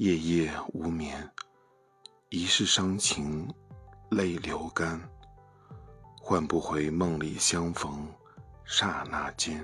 夜夜无眠，一世伤情，泪流干，换不回梦里相逢刹那间。